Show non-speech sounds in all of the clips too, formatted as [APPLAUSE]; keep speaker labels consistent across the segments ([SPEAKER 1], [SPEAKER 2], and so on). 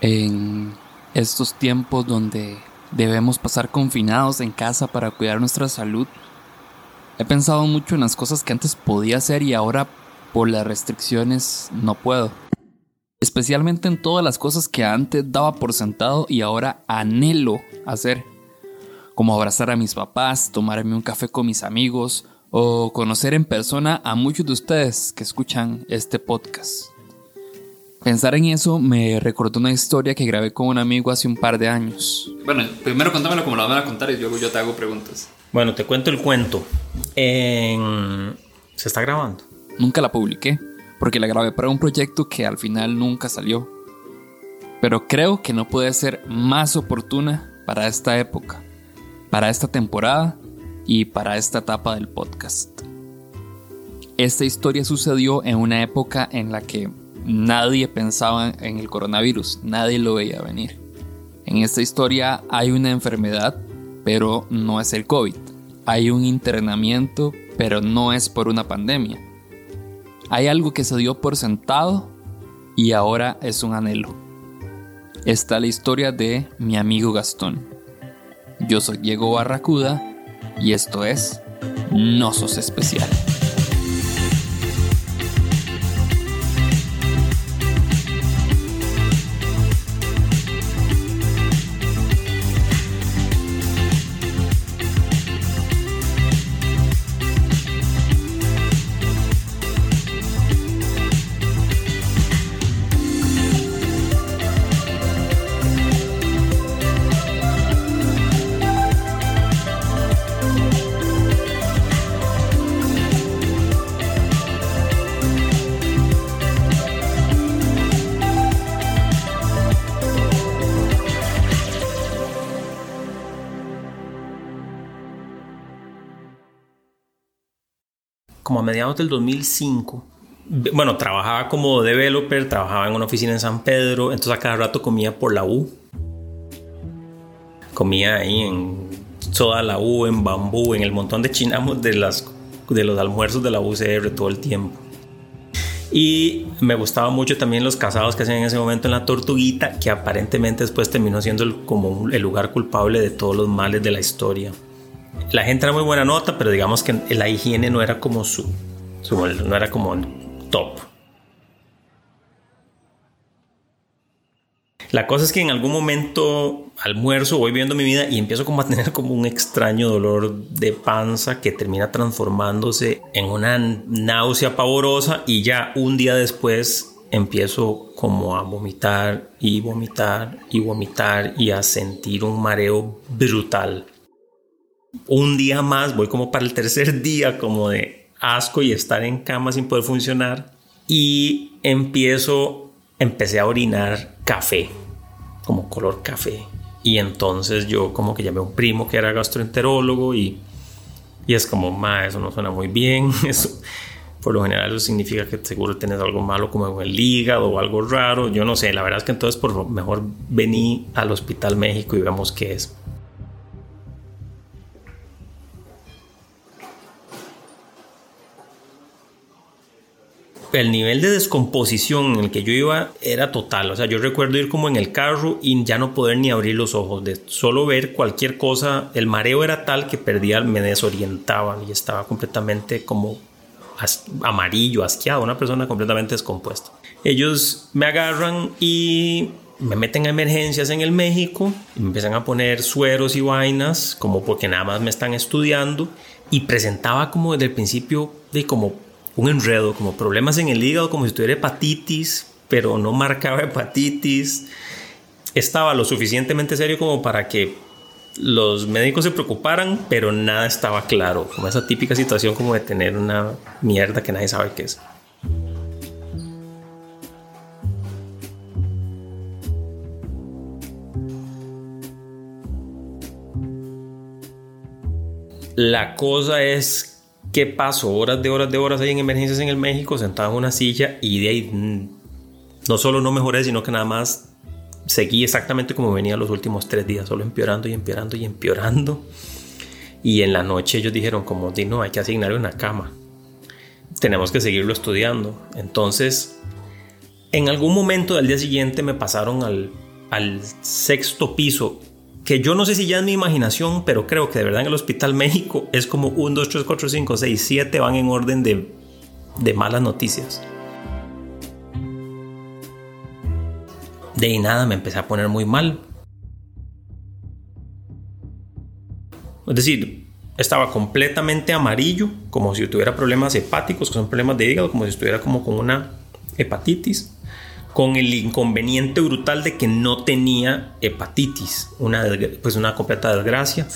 [SPEAKER 1] En estos tiempos donde debemos pasar confinados en casa para cuidar nuestra salud, he pensado mucho en las cosas que antes podía hacer y ahora por las restricciones no puedo. Especialmente en todas las cosas que antes daba por sentado y ahora anhelo hacer. Como abrazar a mis papás, tomarme un café con mis amigos o conocer en persona a muchos de ustedes que escuchan este podcast. Pensar en eso me recordó una historia que grabé con un amigo hace un par de años. Bueno, primero contámelo como lo van a contar y luego yo te hago preguntas.
[SPEAKER 2] Bueno, te cuento el cuento. ¿Se está grabando?
[SPEAKER 1] Nunca la publiqué, porque la grabé para un proyecto que al final nunca salió. Pero creo que no puede ser más oportuna para esta época, para esta temporada y para esta etapa del podcast. Esta historia sucedió en una época en la que nadie pensaba en el coronavirus, nadie lo veía venir. En esta historia hay una enfermedad, pero no es el COVID. Hay un internamiento, pero no es por una pandemia. Hay algo que se dio por sentado y ahora es un anhelo. Está la historia de mi amigo Gastón. Yo soy Diego Barracuda y esto es No Sos Especial.
[SPEAKER 2] A mediados del 2005, bueno, trabajaba como developer, trabajaba en una oficina en San Pedro, entonces a cada rato comía por la U. Comía ahí en toda la U, en bambú, en el montón de chinamos de, las, de los almuerzos de la UCR todo el tiempo. Y me gustaba mucho también los casados que hacían en ese momento en la Tortuguita, que aparentemente después terminó siendo como el lugar culpable de todos los males de la historia la gente era muy buena nota, pero digamos que la higiene no era como su, no era como top. La cosa es que en algún momento almuerzo, voy viendo mi vida y empiezo como a tener como un extraño dolor de panza que termina transformándose en una náusea pavorosa y ya un día después empiezo como a vomitar y vomitar y vomitar y a sentir un mareo brutal un día más, voy como para el tercer día como de asco y estar en cama sin poder funcionar y empiezo, empecé a orinar café, como color café. Y entonces yo como que llamé a un primo que era gastroenterólogo y, y es como, ma, eso no suena muy bien, [LAUGHS] eso por lo general eso significa que seguro tienes algo malo como el hígado o algo raro, yo no sé, la verdad es que entonces por lo mejor vení al Hospital México y vemos qué es. El nivel de descomposición en el que yo iba era total. O sea, yo recuerdo ir como en el carro y ya no poder ni abrir los ojos, de solo ver cualquier cosa. El mareo era tal que perdía, me desorientaba y estaba completamente como amarillo, asqueado, una persona completamente descompuesta. Ellos me agarran y me meten a emergencias en el México me empiezan a poner sueros y vainas, como porque nada más me están estudiando. Y presentaba como desde el principio de como un enredo, como problemas en el hígado, como si tuviera hepatitis, pero no marcaba hepatitis. Estaba lo suficientemente serio como para que los médicos se preocuparan, pero nada estaba claro, como esa típica situación como de tener una mierda que nadie sabe qué es. La cosa es ¿Qué pasó? Horas de horas de horas ahí en emergencias en el México, sentado en una silla y de ahí mm, no solo no mejoré, sino que nada más seguí exactamente como venía los últimos tres días, solo empeorando y empeorando y empeorando. Y en la noche ellos dijeron como, no, hay que asignarle una cama. Tenemos que seguirlo estudiando. Entonces, en algún momento del día siguiente me pasaron al al sexto piso, que yo no sé si ya es mi imaginación, pero creo que de verdad en el Hospital México es como 1, 2, 3, 4, 5, 6, 7 van en orden de, de malas noticias. De ahí nada, me empecé a poner muy mal. Es decir, estaba completamente amarillo, como si tuviera problemas hepáticos, que son problemas de hígado, como si estuviera como con una hepatitis, con el inconveniente brutal de que no tenía hepatitis, una, pues una completa desgracia.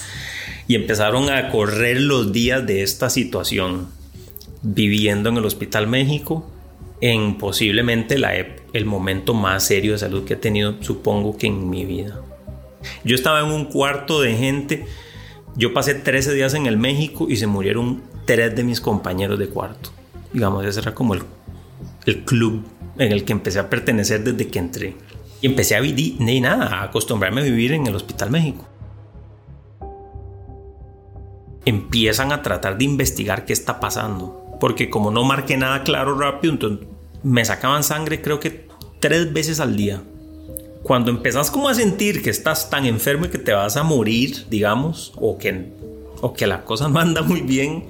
[SPEAKER 2] Y empezaron a correr los días de esta situación, viviendo en el Hospital México, en posiblemente la, el momento más serio de salud que he tenido, supongo que en mi vida. Yo estaba en un cuarto de gente, yo pasé 13 días en el México y se murieron tres de mis compañeros de cuarto. Digamos, ese era como el, el club en el que empecé a pertenecer desde que entré. Y empecé a vivir, ni nada, a acostumbrarme a vivir en el Hospital México. Empiezan a tratar de investigar qué está pasando. Porque como no marqué nada claro rápido, entonces me sacaban sangre creo que tres veces al día. Cuando empezás como a sentir que estás tan enfermo y que te vas a morir, digamos, o que, o que la cosa [LAUGHS] no anda muy bien,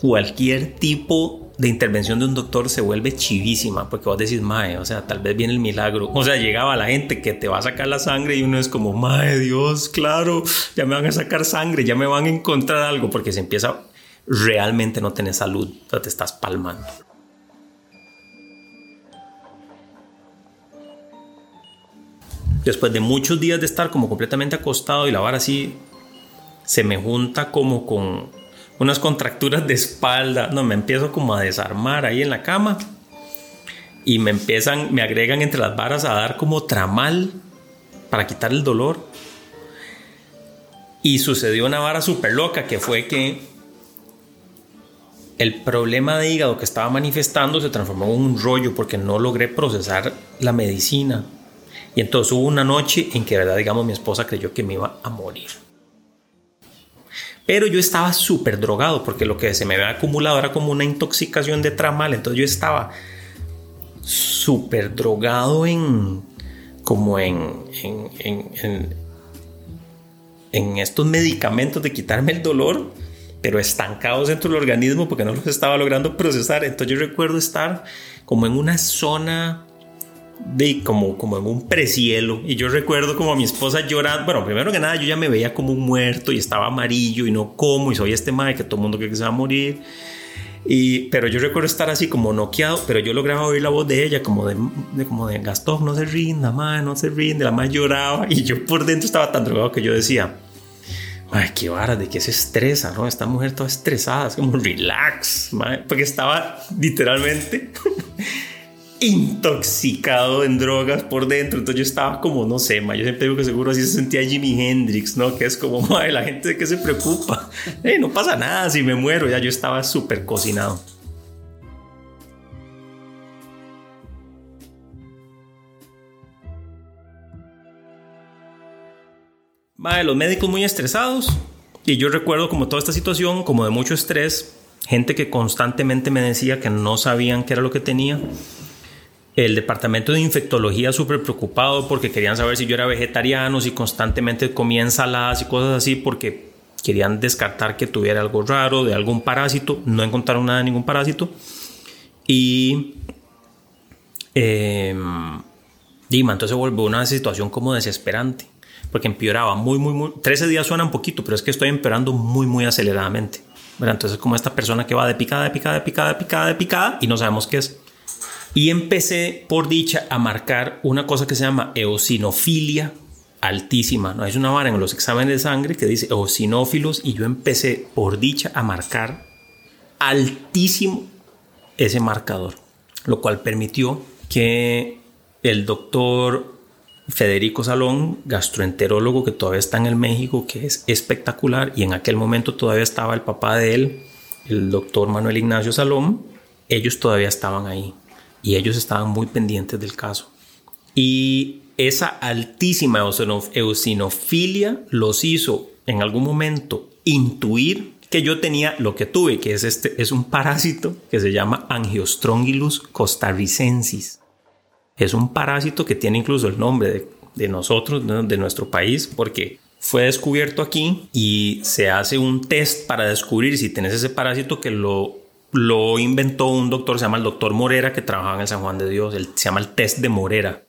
[SPEAKER 2] cualquier tipo de intervención de un doctor se vuelve chivísima, porque vos decís, mae, o sea, tal vez viene el milagro. O sea, llegaba la gente que te va a sacar la sangre y uno es como, mae, Dios, claro, ya me van a sacar sangre, ya me van a encontrar algo, porque se empieza, realmente no tener salud, o sea, te estás palmando. después de muchos días de estar como completamente acostado y la vara así, se me junta como con unas contracturas de espalda, no, me empiezo como a desarmar ahí en la cama y me empiezan, me agregan entre las varas a dar como tramal para quitar el dolor. Y sucedió una vara súper loca que fue que el problema de hígado que estaba manifestando se transformó en un rollo porque no logré procesar la medicina. Y entonces hubo una noche en que, verdad, digamos, mi esposa creyó que me iba a morir. Pero yo estaba súper drogado porque lo que se me había acumulado era como una intoxicación de tramal. Entonces yo estaba súper drogado en, como en, en, en, en, estos medicamentos de quitarme el dolor, pero estancados dentro del organismo porque no los estaba logrando procesar. Entonces yo recuerdo estar como en una zona de como, como en un precielo. Y yo recuerdo como a mi esposa llorando. Bueno, primero que nada, yo ya me veía como un muerto y estaba amarillo y no como. Y soy este madre que todo el mundo cree que se va a morir. Y, pero yo recuerdo estar así como noqueado, pero yo lograba oír la voz de ella, como de, como de Gastón, no se rinda, madre, no se rinde. La madre lloraba y yo por dentro estaba tan drogado que yo decía, ay, qué vara, de que se estresa, ¿no? Esta mujer toda estresada, es como relax, madre, porque estaba literalmente [LAUGHS] intoxicado en drogas por dentro. Entonces yo estaba como, no sé, ma, yo siempre digo que seguro así se sentía Jimi Hendrix, ¿no? Que es como, [LAUGHS] ma, la gente de que se preocupa. [LAUGHS] Eh, no pasa nada si me muero. Ya yo estaba súper cocinado. Madre, los médicos muy estresados. Y yo recuerdo como toda esta situación, como de mucho estrés, gente que constantemente me decía que no sabían qué era lo que tenía el departamento de infectología súper preocupado porque querían saber si yo era vegetariano, si constantemente comía ensaladas y cosas así, porque querían descartar que tuviera algo raro, de algún parásito. No encontraron nada de ningún parásito. Y. Eh, entonces se volvió una situación como desesperante, porque empeoraba muy, muy, muy. 13 días suena un poquito, pero es que estoy empeorando muy, muy aceleradamente. Entonces, como esta persona que va de picada, de picada, de picada, de picada, de picada, y no sabemos qué es. Y empecé, por dicha, a marcar una cosa que se llama eosinofilia altísima. ¿no? Es una vara en los exámenes de sangre que dice eosinófilos y yo empecé, por dicha, a marcar altísimo ese marcador, lo cual permitió que el doctor Federico Salón, gastroenterólogo que todavía está en el México, que es espectacular, y en aquel momento todavía estaba el papá de él, el doctor Manuel Ignacio Salón, ellos todavía estaban ahí y ellos estaban muy pendientes del caso. Y esa altísima eosinofilia los hizo en algún momento intuir que yo tenía lo que tuve, que es este es un parásito que se llama Angiostrongylus costarricensis. Es un parásito que tiene incluso el nombre de nosotros, de nuestro país, porque fue descubierto aquí y se hace un test para descubrir si tenés ese parásito que lo, lo inventó un doctor, se llama el doctor Morera, que trabajaba en el San Juan de Dios, se llama el test de Morera.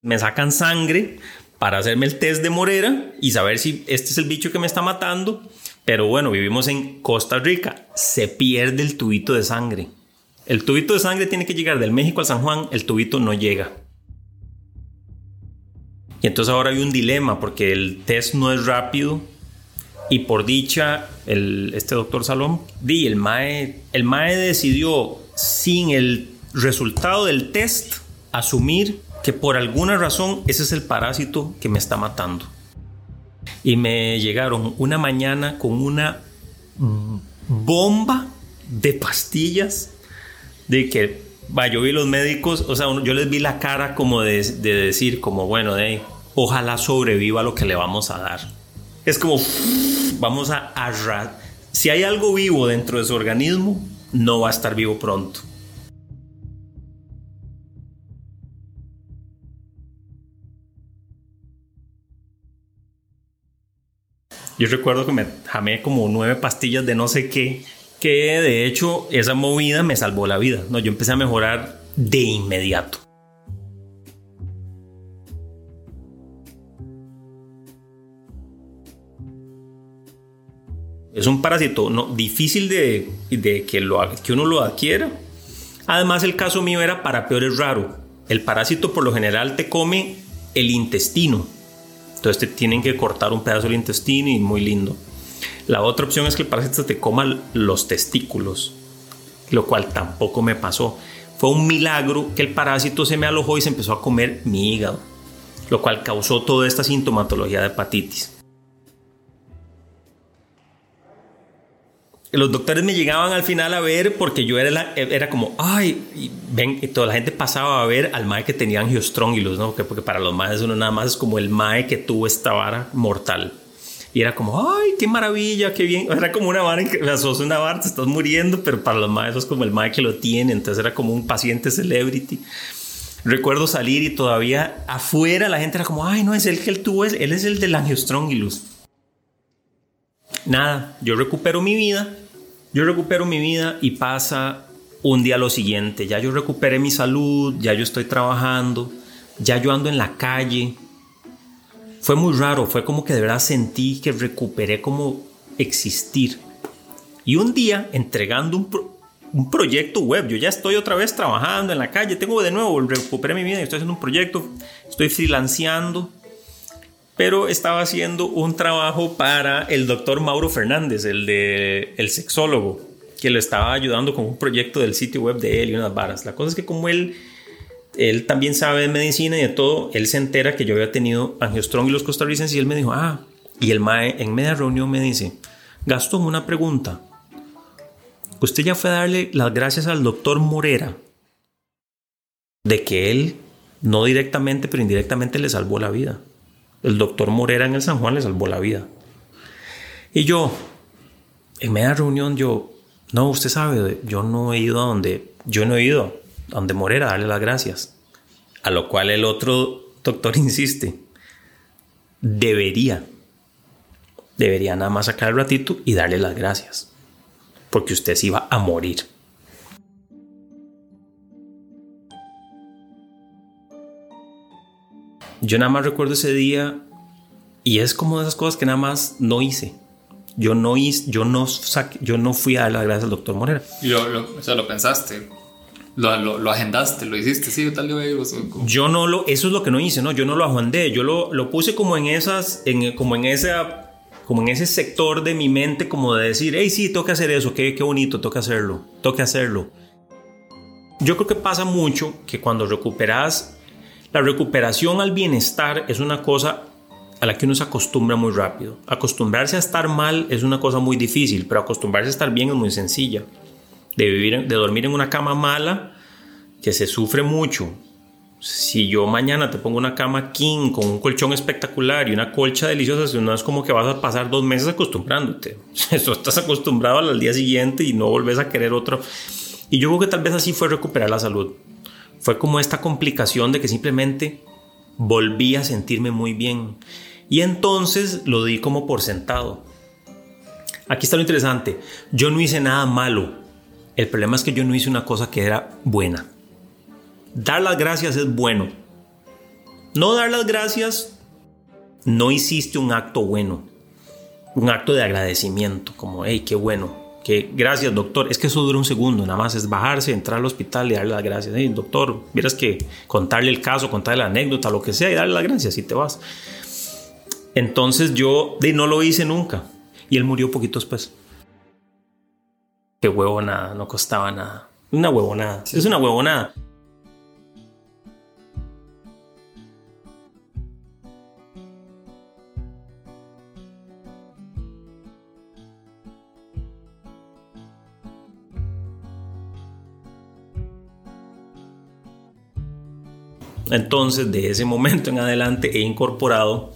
[SPEAKER 2] Me sacan sangre para hacerme el test de Morera y saber si este es el bicho que me está matando. Pero bueno, vivimos en Costa Rica, se pierde el tubito de sangre. El tubito de sangre tiene que llegar del México al San Juan, el tubito no llega. Y entonces ahora hay un dilema porque el test no es rápido y por dicha, el, este doctor Salom, di, el MAE, el MAE decidió sin el resultado del test asumir que por alguna razón ese es el parásito que me está matando. Y me llegaron una mañana con una bomba de pastillas de que, va, yo vi los médicos, o sea, yo les vi la cara como de, decir, como, bueno, de ojalá sobreviva lo que le vamos a dar. Es como, vamos a arrar. Si hay algo vivo dentro de su organismo, no va a estar vivo pronto. Yo recuerdo que me jamé como nueve pastillas de no sé qué, que de hecho esa movida me salvó la vida. No, yo empecé a mejorar de inmediato. Es un parásito no, difícil de, lo, que uno lo adquiera. Además, el caso mío era para peor es raro. El parásito por lo general te come el intestino. Entonces te tienen que cortar un pedazo del intestino y muy lindo. La otra opción es que el parásito te coma los testículos, lo cual tampoco me pasó. Fue un milagro que el parásito se me alojó y se empezó a comer mi hígado, lo cual causó toda esta sintomatología de hepatitis. Los doctores me llegaban al final a ver porque yo era, era como, ay, y ven, y toda la gente pasaba a ver al mae que tenía angiostróngilos, ¿no? Porque, porque para los maes uno nada más es como el mae que tuvo esta vara mortal. Y era como, ay, qué maravilla, qué bien. Era como una vara, que sos una vara, te estás muriendo, pero para los maes es como el mae que lo tiene. Entonces era como un paciente celebrity. Recuerdo salir y todavía afuera la gente era como, ay, no es el que él tuvo, él es el del angiostróngilos. Nada, yo recupero mi vida yo recupero mi vida y pasa un día lo siguiente. Ya yo recuperé mi salud, ya yo estoy trabajando, ya yo ando en la calle. Fue muy raro, fue como que de verdad sentí que recuperé como existir. Y un día entregando un, proyecto web, yo ya estoy otra vez trabajando en la calle, tengo de nuevo, recuperé mi vida estoy haciendo un proyecto, estoy freelanceando pero estaba haciendo un trabajo para el doctor Mauro Fernández, el de el sexólogo, que le estaba ayudando con un proyecto del sitio web de él y unas varas. La cosa es que como él él también sabe de medicina y de todo, él se entera que yo había tenido angiostrong y los costarricenses y él me dijo, ah, y el MAE en media reunión me dice, Gastón, una pregunta. Usted ya fue a darle las gracias al doctor Morera de que él, no directamente, pero indirectamente le salvó la vida. El doctor Morera en el San Juan le salvó la vida. Y yo, en media reunión, yo, no, usted sabe, yo no he ido a donde, yo no he ido a donde Morera darle las gracias. A lo cual el otro doctor [LAUGHS] insiste, debería, debería nada más sacar el ratito y darle las gracias. Porque usted se iba a morir. Yo nada más recuerdo ese día y es como de esas cosas que nada más no hice. Yo no hice, yo no yo no fui a dar las gracias al doctor Morera.
[SPEAKER 1] Lo, o sea, lo pensaste. Lo, lo, agendaste, lo hiciste, sí, tal vez.
[SPEAKER 2] Yo no lo, eso es lo que no hice, no, yo no lo agendé, yo lo, lo puse como en esas, en, como en esa, como en ese sector de mi mente, como de decir, hey, sí, que hacer eso, qué, qué bonito, que hacerlo, que hacerlo. Yo creo que pasa mucho que cuando recuperas la recuperación al bienestar es una cosa a la que uno se acostumbra muy rápido. Acostumbrarse a estar mal es una cosa muy difícil, pero acostumbrarse a estar bien es muy sencilla. De, vivir, de dormir en una cama mala, que se sufre mucho. Si yo mañana te pongo una cama king con un colchón espectacular y una colcha deliciosa, no es como que vas a pasar dos meses acostumbrándote. [LAUGHS] Eso estás acostumbrado al día siguiente y no volvés a querer otro. Y yo creo que tal vez así fue recuperar la salud fue como esta complicación de que simplemente volví a sentirme muy bien. Y entonces lo di como por sentado. Aquí está lo interesante. Yo no hice nada malo. El problema es que yo no hice una cosa que era buena. Dar las gracias es bueno. No dar las gracias, no hiciste un acto bueno. Un acto de agradecimiento, como, hey, qué bueno, que gracias doctor, es que eso dura un segundo, nada más es bajarse, entrar al hospital y darle las gracias. Hey, doctor, vieras que contarle el caso, contarle la anécdota, lo que sea, y darle las gracias y te vas. Entonces yo de, no lo hice nunca y él murió poquito después. Qué huevonada, no costaba nada. Una huevonada, es una huevonada. Entonces, de ese momento en adelante he incorporado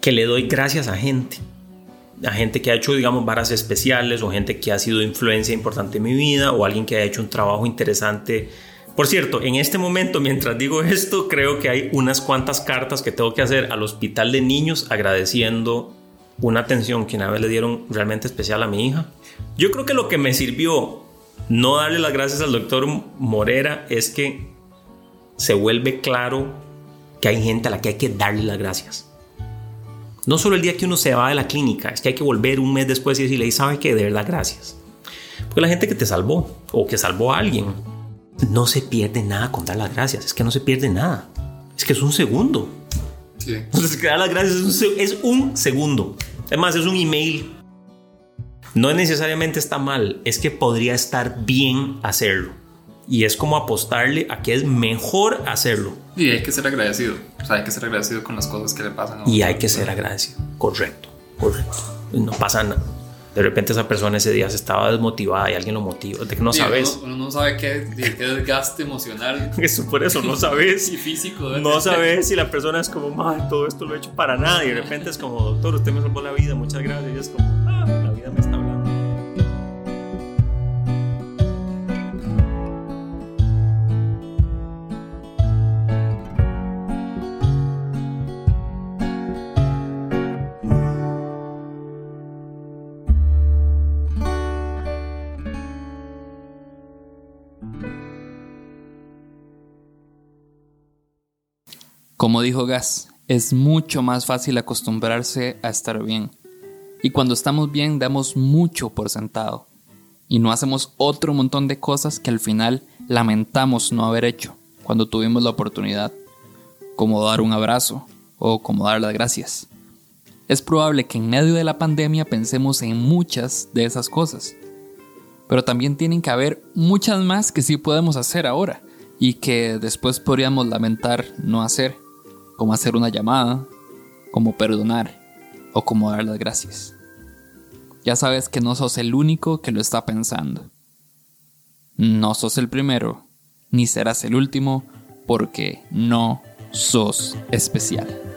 [SPEAKER 2] que le doy gracias a gente. A gente que ha hecho, digamos, varas especiales o gente que ha sido influencia importante en mi vida o alguien que ha hecho un trabajo interesante. Por cierto, en este momento, mientras digo esto, creo que hay unas cuantas cartas que tengo que hacer al hospital de niños agradeciendo una atención que una vez le dieron realmente especial a mi hija. Yo creo que lo que me sirvió no darle las gracias al doctor Morera es que se vuelve claro que hay gente a la que hay que darle las gracias. No solo el día que uno se va de la clínica, es que hay que volver un mes después y decirle, sabe que de verdad gracias. Porque la gente que te salvó o que salvó a alguien, no se pierde nada con dar las gracias. Es que no se pierde nada. Es que es un segundo. Sí. [LAUGHS] Entonces, que dar las gracias es un, es un segundo. Además, es un email. No necesariamente está mal, es que podría estar bien hacerlo y es como apostarle a que es mejor hacerlo.
[SPEAKER 1] Y hay que ser agradecido. O sea, hay que ser agradecido con las cosas que le pasan
[SPEAKER 2] a uno. Y hay que ser agradecido. Correcto, correcto. No pasa nada. De repente esa persona ese día se estaba desmotivada y alguien lo motiva. De que no sabes.
[SPEAKER 1] Uno, no sabe qué, qué, desgaste emocional. [LAUGHS]
[SPEAKER 2] Eso por eso no sabes. [LAUGHS]
[SPEAKER 1] y físico.
[SPEAKER 2] No sabes si la persona es como, madre, todo esto lo he hecho para nada. Y de repente es como, doctor, usted me salvó la vida, muchas gracias. Y es como, ah, la vida me está
[SPEAKER 1] Como dijo Gas, es mucho más fácil acostumbrarse a estar bien. Y cuando estamos bien damos mucho por sentado. Y no hacemos otro montón de cosas que al final lamentamos no haber hecho cuando tuvimos la oportunidad. Como dar un abrazo o como dar las gracias. Es probable que en medio de la pandemia pensemos en muchas de esas cosas. Pero también tienen que haber muchas más que sí podemos hacer ahora y que después podríamos lamentar no hacer como hacer una llamada, como perdonar o como dar las gracias. Ya sabes que no sos el único que lo está pensando. No sos el primero, ni serás el último, porque no sos especial.